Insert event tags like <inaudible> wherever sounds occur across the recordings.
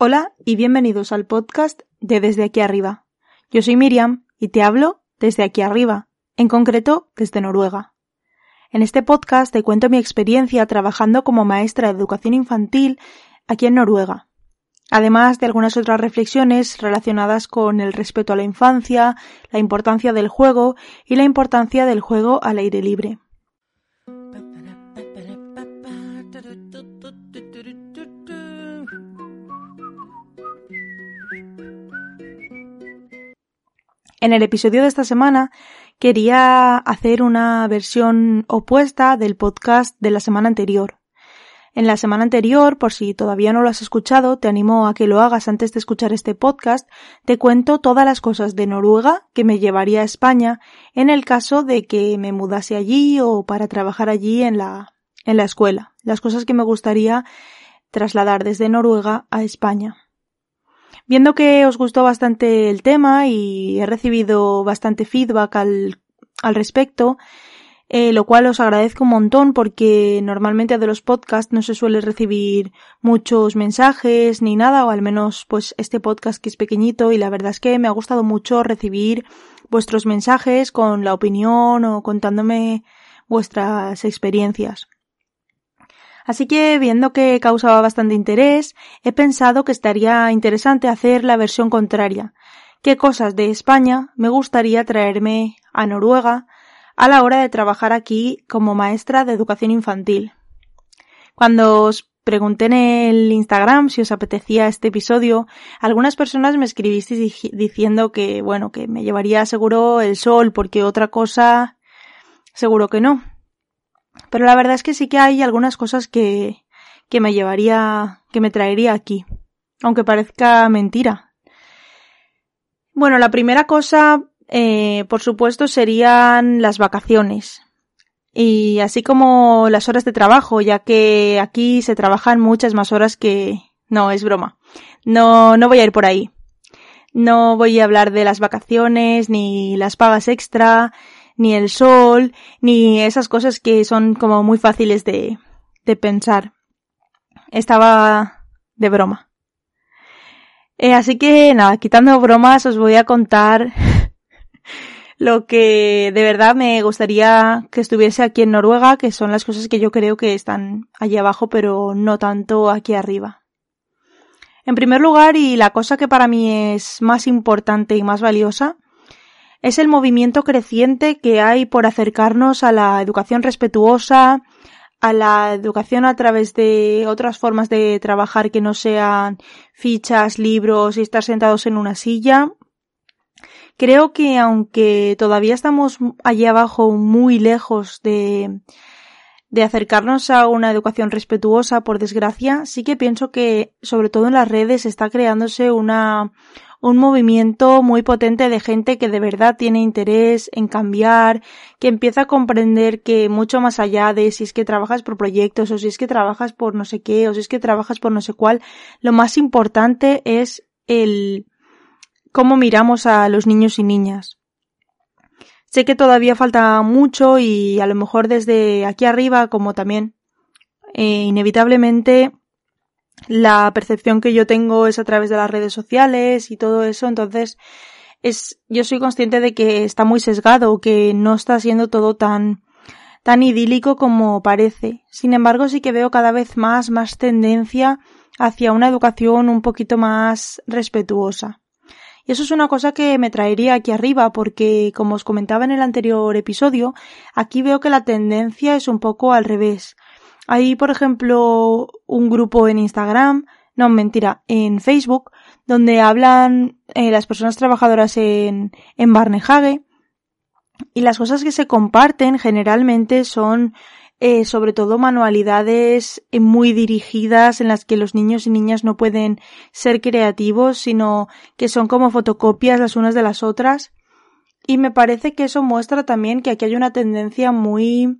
Hola y bienvenidos al podcast de Desde aquí arriba. Yo soy Miriam y te hablo desde aquí arriba, en concreto desde Noruega. En este podcast te cuento mi experiencia trabajando como maestra de educación infantil aquí en Noruega, además de algunas otras reflexiones relacionadas con el respeto a la infancia, la importancia del juego y la importancia del juego al aire libre. En el episodio de esta semana quería hacer una versión opuesta del podcast de la semana anterior. En la semana anterior, por si todavía no lo has escuchado, te animo a que lo hagas antes de escuchar este podcast, te cuento todas las cosas de Noruega que me llevaría a España en el caso de que me mudase allí o para trabajar allí en la, en la escuela. Las cosas que me gustaría trasladar desde Noruega a España. Viendo que os gustó bastante el tema y he recibido bastante feedback al, respecto, eh, lo cual os agradezco un montón porque normalmente de los podcasts no se suele recibir muchos mensajes ni nada, o al menos pues este podcast que es pequeñito y la verdad es que me ha gustado mucho recibir vuestros mensajes con la opinión o contándome vuestras experiencias. Así que, viendo que causaba bastante interés, he pensado que estaría interesante hacer la versión contraria. ¿Qué cosas de España me gustaría traerme a Noruega a la hora de trabajar aquí como maestra de educación infantil? Cuando os pregunté en el Instagram si os apetecía este episodio, algunas personas me escribisteis diciendo que, bueno, que me llevaría seguro el sol porque otra cosa seguro que no. Pero la verdad es que sí que hay algunas cosas que, que me llevaría, que me traería aquí. Aunque parezca mentira. Bueno, la primera cosa, eh, por supuesto, serían las vacaciones. Y así como las horas de trabajo, ya que aquí se trabajan muchas más horas que... No, es broma. No, no voy a ir por ahí. No voy a hablar de las vacaciones, ni las pagas extra, ni el sol, ni esas cosas que son como muy fáciles de, de pensar. Estaba de broma. Eh, así que nada, quitando bromas os voy a contar <laughs> lo que de verdad me gustaría que estuviese aquí en Noruega, que son las cosas que yo creo que están allí abajo, pero no tanto aquí arriba. En primer lugar, y la cosa que para mí es más importante y más valiosa, es el movimiento creciente que hay por acercarnos a la educación respetuosa, a la educación a través de otras formas de trabajar que no sean fichas, libros y estar sentados en una silla. Creo que aunque todavía estamos allí abajo muy lejos de, de acercarnos a una educación respetuosa, por desgracia, sí que pienso que, sobre todo en las redes, está creándose una, un movimiento muy potente de gente que de verdad tiene interés en cambiar, que empieza a comprender que mucho más allá de si es que trabajas por proyectos o si es que trabajas por no sé qué o si es que trabajas por no sé cuál, lo más importante es el cómo miramos a los niños y niñas. Sé que todavía falta mucho y a lo mejor desde aquí arriba, como también eh, inevitablemente la percepción que yo tengo es a través de las redes sociales y todo eso, entonces es, yo soy consciente de que está muy sesgado, que no está siendo todo tan, tan idílico como parece. Sin embargo, sí que veo cada vez más, más tendencia hacia una educación un poquito más respetuosa. Y eso es una cosa que me traería aquí arriba porque, como os comentaba en el anterior episodio, aquí veo que la tendencia es un poco al revés. Hay, por ejemplo, un grupo en Instagram, no, mentira, en Facebook, donde hablan eh, las personas trabajadoras en, en Barnehage Y las cosas que se comparten generalmente son eh, sobre todo manualidades eh, muy dirigidas en las que los niños y niñas no pueden ser creativos, sino que son como fotocopias las unas de las otras. Y me parece que eso muestra también que aquí hay una tendencia muy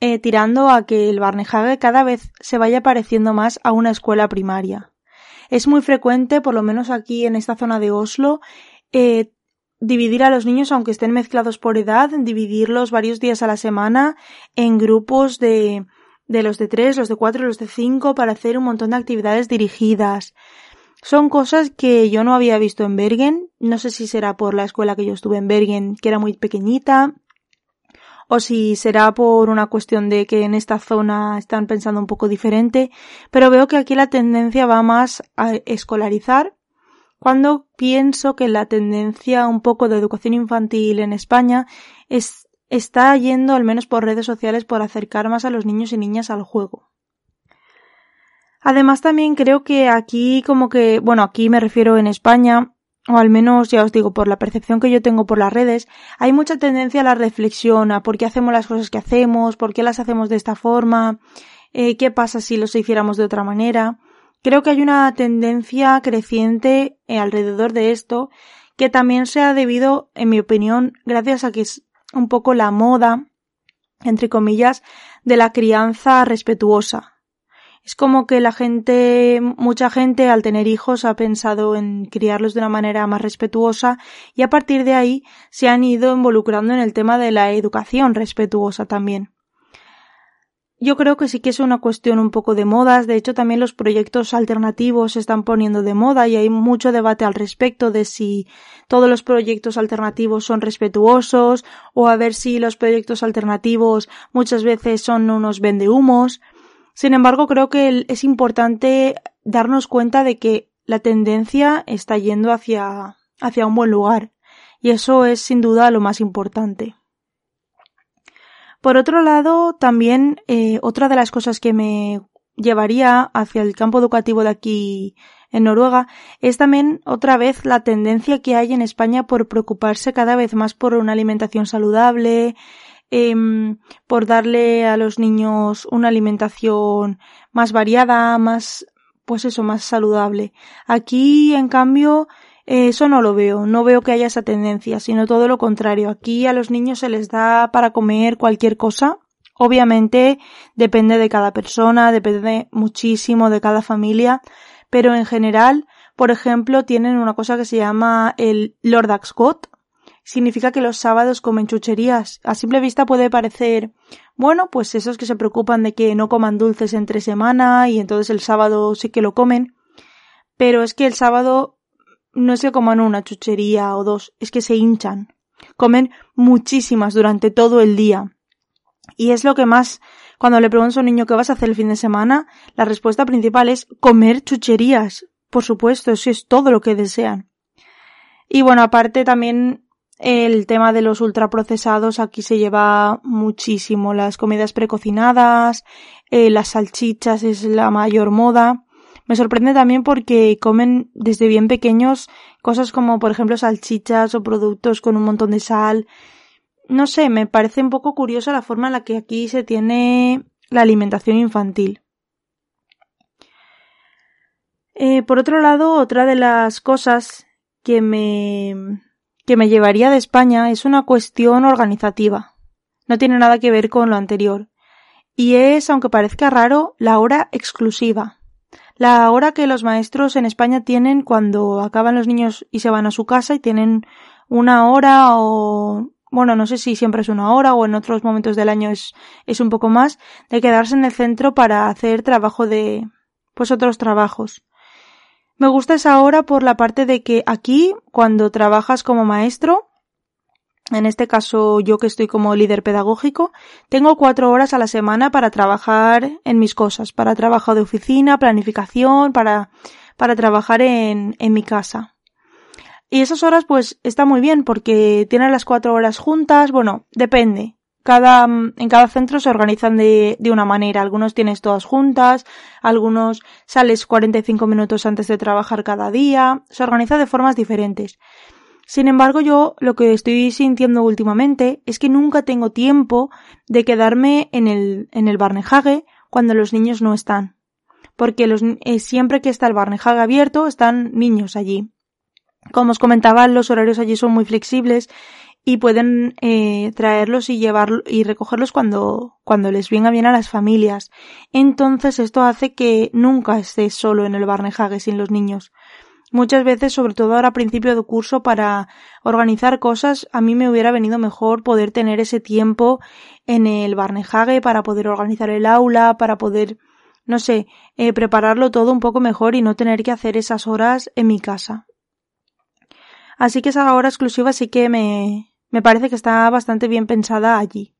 eh, tirando a que el Barnehage cada vez se vaya pareciendo más a una escuela primaria. Es muy frecuente, por lo menos aquí en esta zona de Oslo, eh, dividir a los niños, aunque estén mezclados por edad, dividirlos varios días a la semana en grupos de, de los de tres, los de cuatro, los de cinco, para hacer un montón de actividades dirigidas. Son cosas que yo no había visto en Bergen. No sé si será por la escuela que yo estuve en Bergen, que era muy pequeñita, o si será por una cuestión de que en esta zona están pensando un poco diferente, pero veo que aquí la tendencia va más a escolarizar cuando pienso que la tendencia un poco de educación infantil en España es, está yendo, al menos por redes sociales, por acercar más a los niños y niñas al juego. Además también creo que aquí como que, bueno, aquí me refiero en España, o al menos ya os digo, por la percepción que yo tengo por las redes, hay mucha tendencia a la reflexión, a por qué hacemos las cosas que hacemos, por qué las hacemos de esta forma, eh, qué pasa si los hiciéramos de otra manera. Creo que hay una tendencia creciente eh, alrededor de esto que también se ha debido, en mi opinión, gracias a que es un poco la moda, entre comillas, de la crianza respetuosa. Es como que la gente, mucha gente al tener hijos ha pensado en criarlos de una manera más respetuosa y a partir de ahí se han ido involucrando en el tema de la educación respetuosa también yo creo que sí que es una cuestión un poco de modas. De hecho, también los proyectos alternativos se están poniendo de moda y hay mucho debate al respecto de si todos los proyectos alternativos son respetuosos o a ver si los proyectos alternativos muchas veces son unos vendehumos. Sin embargo, creo que es importante darnos cuenta de que la tendencia está yendo hacia, hacia un buen lugar. Y eso es sin duda lo más importante. Por otro lado, también eh, otra de las cosas que me llevaría hacia el campo educativo de aquí en Noruega es también otra vez la tendencia que hay en España por preocuparse cada vez más por una alimentación saludable, em, por darle a los niños una alimentación más variada, más, pues eso, más saludable. Aquí, en cambio, eso no lo veo, no veo que haya esa tendencia, sino todo lo contrario. Aquí a los niños se les da para comer cualquier cosa. Obviamente depende de cada persona, depende muchísimo de cada familia, pero en general, por ejemplo, tienen una cosa que se llama el Lord. Significa que los sábados comen chucherías. A simple vista puede parecer, bueno, pues esos que se preocupan de que no coman dulces entre semana y entonces el sábado sí que lo comen. Pero es que el sábado no es que coman una chuchería o dos, es que se hinchan. Comen muchísimas durante todo el día. Y es lo que más, cuando le pregunto a un niño qué vas a hacer el fin de semana, la respuesta principal es comer chucherías. Por supuesto, eso es todo lo que desean. Y bueno, aparte también el tema de los ultraprocesados aquí se lleva muchísimo. Las comidas precocinadas, eh, las salchichas es la mayor moda. Me sorprende también porque comen desde bien pequeños cosas como, por ejemplo, salchichas o productos con un montón de sal. No sé, me parece un poco curiosa la forma en la que aquí se tiene la alimentación infantil. Eh, por otro lado, otra de las cosas que me, que me llevaría de España es una cuestión organizativa. No tiene nada que ver con lo anterior. Y es, aunque parezca raro, la hora exclusiva la hora que los maestros en España tienen cuando acaban los niños y se van a su casa y tienen una hora o bueno, no sé si siempre es una hora o en otros momentos del año es, es un poco más, de quedarse en el centro para hacer trabajo de, pues otros trabajos. Me gusta esa hora por la parte de que aquí, cuando trabajas como maestro, en este caso yo que estoy como líder pedagógico, tengo cuatro horas a la semana para trabajar en mis cosas, para trabajo de oficina, planificación, para, para trabajar en, en mi casa. Y esas horas pues está muy bien porque tienen las cuatro horas juntas, bueno, depende. Cada, en cada centro se organizan de, de una manera. Algunos tienes todas juntas, algunos sales 45 minutos antes de trabajar cada día. Se organiza de formas diferentes. Sin embargo, yo lo que estoy sintiendo últimamente es que nunca tengo tiempo de quedarme en el, en el Barnehage cuando los niños no están. Porque los, eh, siempre que está el Barnehage abierto están niños allí. Como os comentaba, los horarios allí son muy flexibles y pueden eh, traerlos y llevarlos y recogerlos cuando, cuando les venga bien a las familias. Entonces esto hace que nunca esté solo en el Barnehage sin los niños. Muchas veces, sobre todo ahora a principio de curso, para organizar cosas, a mí me hubiera venido mejor poder tener ese tiempo en el Barnehage para poder organizar el aula, para poder, no sé, eh, prepararlo todo un poco mejor y no tener que hacer esas horas en mi casa. Así que esa hora exclusiva sí que me, me parece que está bastante bien pensada allí.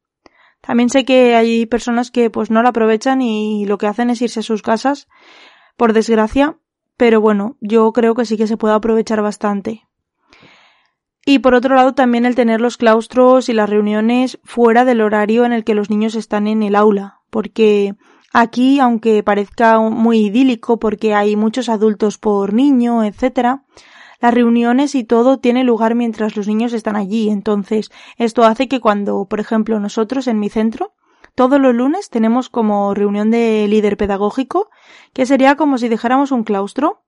También sé que hay personas que pues no la aprovechan y lo que hacen es irse a sus casas, por desgracia, pero bueno, yo creo que sí que se puede aprovechar bastante. Y por otro lado también el tener los claustros y las reuniones fuera del horario en el que los niños están en el aula, porque aquí, aunque parezca muy idílico porque hay muchos adultos por niño, etcétera, las reuniones y todo tiene lugar mientras los niños están allí. Entonces, esto hace que cuando, por ejemplo, nosotros en mi centro todos los lunes tenemos como reunión de líder pedagógico, que sería como si dejáramos un claustro.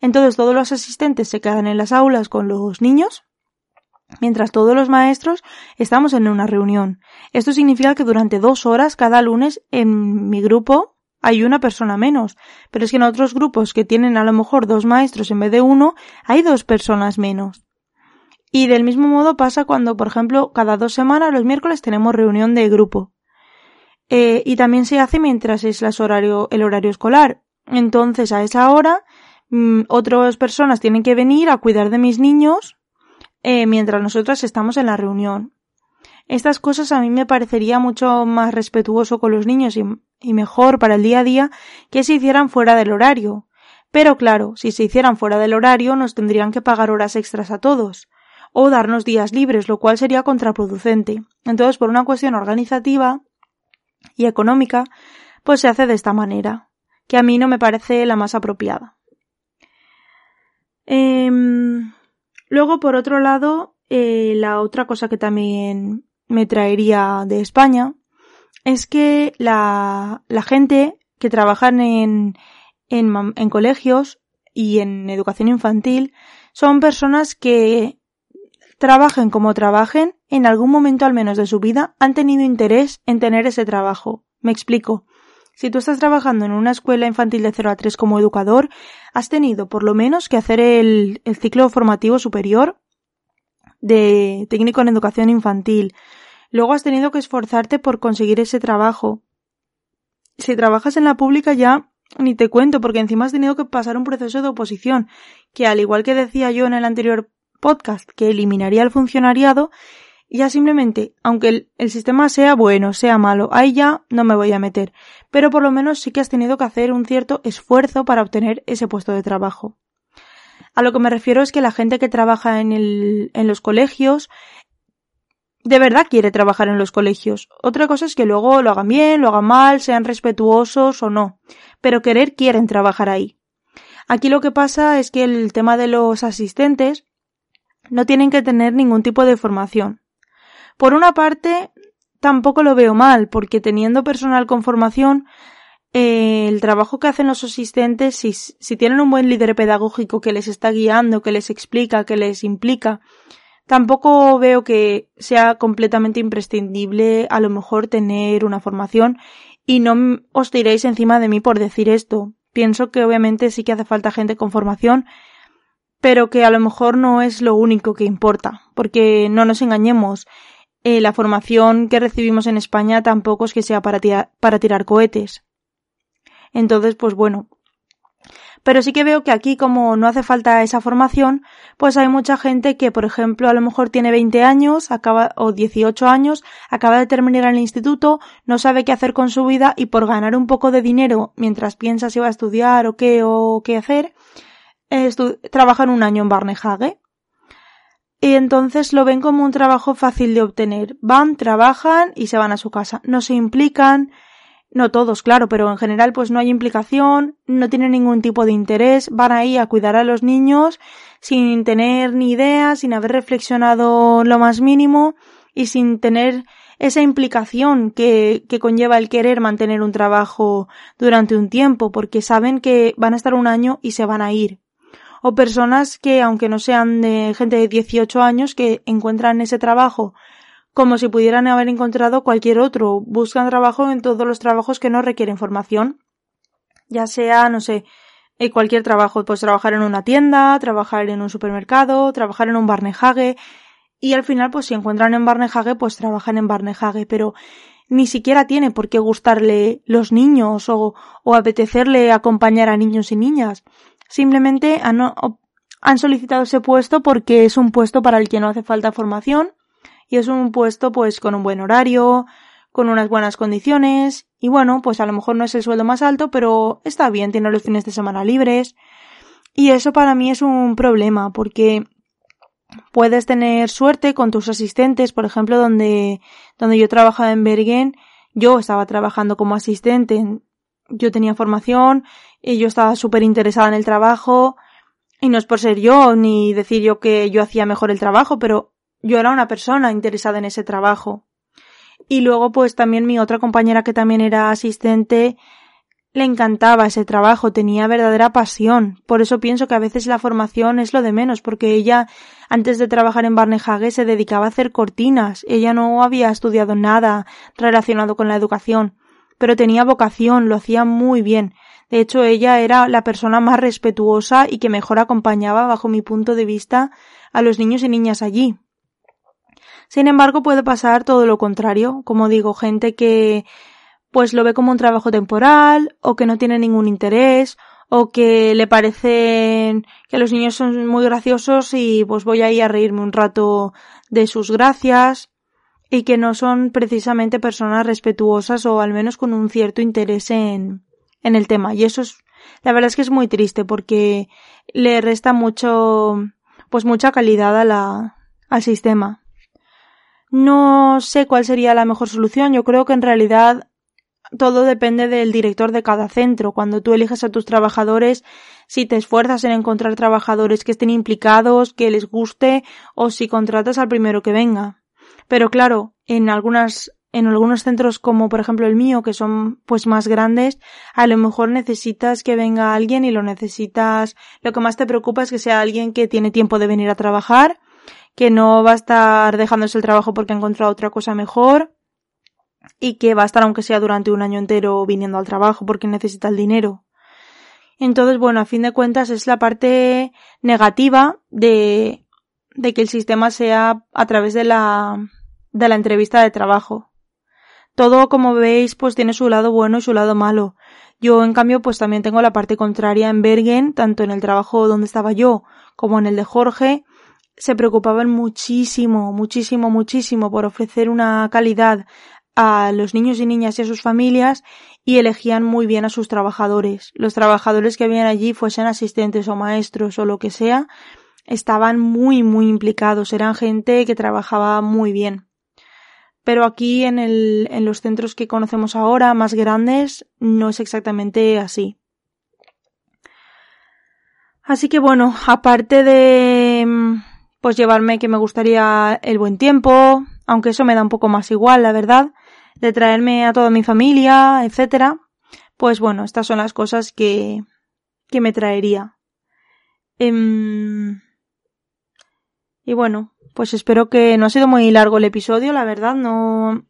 Entonces todos los asistentes se quedan en las aulas con los niños, mientras todos los maestros estamos en una reunión. Esto significa que durante dos horas cada lunes en mi grupo hay una persona menos, pero es que en otros grupos que tienen a lo mejor dos maestros en vez de uno, hay dos personas menos. Y del mismo modo pasa cuando, por ejemplo, cada dos semanas los miércoles tenemos reunión de grupo. Eh, y también se hace mientras es el horario escolar. Entonces, a esa hora, mm, otras personas tienen que venir a cuidar de mis niños eh, mientras nosotras estamos en la reunión. Estas cosas a mí me parecería mucho más respetuoso con los niños y, y mejor para el día a día que se hicieran fuera del horario. Pero claro, si se hicieran fuera del horario nos tendrían que pagar horas extras a todos o darnos días libres, lo cual sería contraproducente. Entonces, por una cuestión organizativa, y económica, pues se hace de esta manera, que a mí no me parece la más apropiada. Em, luego, por otro lado, eh, la otra cosa que también me traería de España es que la, la gente que trabaja en, en, en colegios y en educación infantil son personas que trabajen como trabajen, en algún momento al menos de su vida han tenido interés en tener ese trabajo. Me explico. Si tú estás trabajando en una escuela infantil de 0 a 3 como educador, has tenido por lo menos que hacer el, el ciclo formativo superior de técnico en educación infantil. Luego has tenido que esforzarte por conseguir ese trabajo. Si trabajas en la pública ya ni te cuento porque encima has tenido que pasar un proceso de oposición que al igual que decía yo en el anterior podcast que eliminaría el funcionariado, ya simplemente, aunque el, sistema sea bueno, sea malo, ahí ya no me voy a meter, pero por lo menos sí que has tenido que hacer un cierto esfuerzo para obtener ese puesto de trabajo. A lo que me refiero es que la gente que trabaja en, los colegios de verdad quiere trabajar en los colegios. Otra cosa es que luego lo hagan bien, lo hagan mal, sean respetuosos o no, pero querer quieren trabajar ahí. Aquí lo que pasa es que el tema de los asistentes no tienen que tener ningún tipo de formación. Por una parte, tampoco lo veo mal, porque teniendo personal con formación, eh, el trabajo que hacen los asistentes, si, si tienen un buen líder pedagógico que les está guiando, que les explica, que les implica, tampoco veo que sea completamente imprescindible a lo mejor tener una formación y no os tiréis encima de mí por decir esto. Pienso que obviamente sí que hace falta gente con formación pero que a lo mejor no es lo único que importa, porque no nos engañemos, eh, la formación que recibimos en España tampoco es que sea para, para tirar cohetes. Entonces, pues bueno. Pero sí que veo que aquí, como no hace falta esa formación, pues hay mucha gente que, por ejemplo, a lo mejor tiene 20 años, acaba, o 18 años, acaba de terminar el instituto, no sabe qué hacer con su vida y por ganar un poco de dinero mientras piensa si va a estudiar o qué o qué hacer, trabajan un año en Barnehage. Y entonces lo ven como un trabajo fácil de obtener. Van, trabajan y se van a su casa. No se implican, no todos, claro, pero en general pues no hay implicación, no tienen ningún tipo de interés, van ahí a cuidar a los niños, sin tener ni idea, sin haber reflexionado lo más mínimo y sin tener esa implicación que, que conlleva el querer mantener un trabajo durante un tiempo, porque saben que van a estar un año y se van a ir. O personas que, aunque no sean de gente de 18 años, que encuentran ese trabajo como si pudieran haber encontrado cualquier otro. Buscan trabajo en todos los trabajos que no requieren formación. Ya sea, no sé, cualquier trabajo. Pues trabajar en una tienda, trabajar en un supermercado, trabajar en un barnejage. Y al final, pues si encuentran en barnejage, pues trabajan en barnejage. Pero ni siquiera tiene por qué gustarle los niños o, o apetecerle acompañar a niños y niñas. Simplemente han, han solicitado ese puesto porque es un puesto para el que no hace falta formación y es un puesto pues con un buen horario, con unas buenas condiciones. Y bueno, pues a lo mejor no es el sueldo más alto, pero está bien, tiene los fines de semana libres. Y eso para mí es un problema porque puedes tener suerte con tus asistentes, por ejemplo, donde, donde yo trabajaba en Bergen, yo estaba trabajando como asistente, yo tenía formación y yo estaba súper interesada en el trabajo. Y no es por ser yo ni decir yo que yo hacía mejor el trabajo, pero yo era una persona interesada en ese trabajo. Y luego pues también mi otra compañera que también era asistente le encantaba ese trabajo, tenía verdadera pasión. Por eso pienso que a veces la formación es lo de menos, porque ella antes de trabajar en Barnehage se dedicaba a hacer cortinas. Ella no había estudiado nada relacionado con la educación, pero tenía vocación, lo hacía muy bien. De hecho, ella era la persona más respetuosa y que mejor acompañaba, bajo mi punto de vista, a los niños y niñas allí. Sin embargo, puede pasar todo lo contrario, como digo, gente que pues lo ve como un trabajo temporal o que no tiene ningún interés o que le parecen que los niños son muy graciosos y pues voy ahí a reírme un rato de sus gracias y que no son precisamente personas respetuosas o al menos con un cierto interés en, en el tema. Y eso es, la verdad es que es muy triste porque le resta mucho, pues mucha calidad a la, al sistema. No sé cuál sería la mejor solución. Yo creo que en realidad todo depende del director de cada centro. Cuando tú eliges a tus trabajadores, si te esfuerzas en encontrar trabajadores que estén implicados, que les guste, o si contratas al primero que venga. Pero claro, en algunas en algunos centros como por ejemplo el mío, que son pues más grandes, a lo mejor necesitas que venga alguien y lo necesitas, lo que más te preocupa es que sea alguien que tiene tiempo de venir a trabajar, que no va a estar dejándose el trabajo porque ha encontrado otra cosa mejor y que va a estar aunque sea durante un año entero viniendo al trabajo porque necesita el dinero. Entonces, bueno, a fin de cuentas es la parte negativa de, de que el sistema sea a través de la, de la entrevista de trabajo. Todo, como veis, pues tiene su lado bueno y su lado malo. Yo, en cambio, pues también tengo la parte contraria en Bergen, tanto en el trabajo donde estaba yo como en el de Jorge, se preocupaban muchísimo, muchísimo, muchísimo por ofrecer una calidad a los niños y niñas y a sus familias y elegían muy bien a sus trabajadores. Los trabajadores que habían allí, fuesen asistentes o maestros o lo que sea, estaban muy, muy implicados, eran gente que trabajaba muy bien. Pero aquí en, en los centros que conocemos ahora, más grandes, no es exactamente así. Así que bueno, aparte de pues llevarme que me gustaría el buen tiempo, aunque eso me da un poco más igual, la verdad, de traerme a toda mi familia, etcétera. Pues bueno, estas son las cosas que, que me traería. Em, y bueno, pues espero que no ha sido muy largo el episodio, la verdad, no,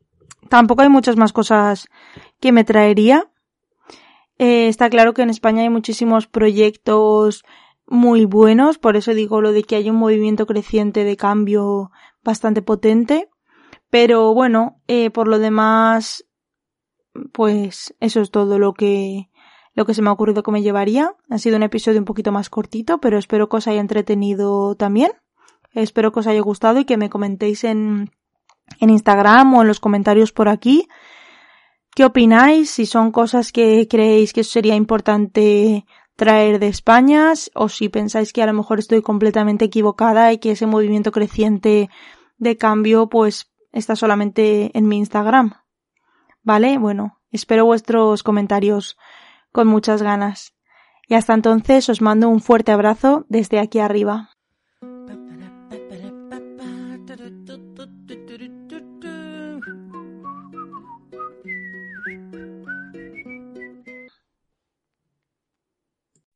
tampoco hay muchas más cosas que me traería. Eh, está claro que en España hay muchísimos proyectos muy buenos, por eso digo lo de que hay un movimiento creciente de cambio bastante potente. Pero bueno, eh, por lo demás, pues eso es todo lo que, lo que se me ha ocurrido que me llevaría. Ha sido un episodio un poquito más cortito, pero espero que os haya entretenido también. Espero que os haya gustado y que me comentéis en, en Instagram o en los comentarios por aquí. ¿Qué opináis? Si son cosas que creéis que sería importante traer de España o si pensáis que a lo mejor estoy completamente equivocada y que ese movimiento creciente de cambio pues está solamente en mi Instagram. ¿Vale? Bueno, espero vuestros comentarios con muchas ganas. Y hasta entonces os mando un fuerte abrazo desde aquí arriba.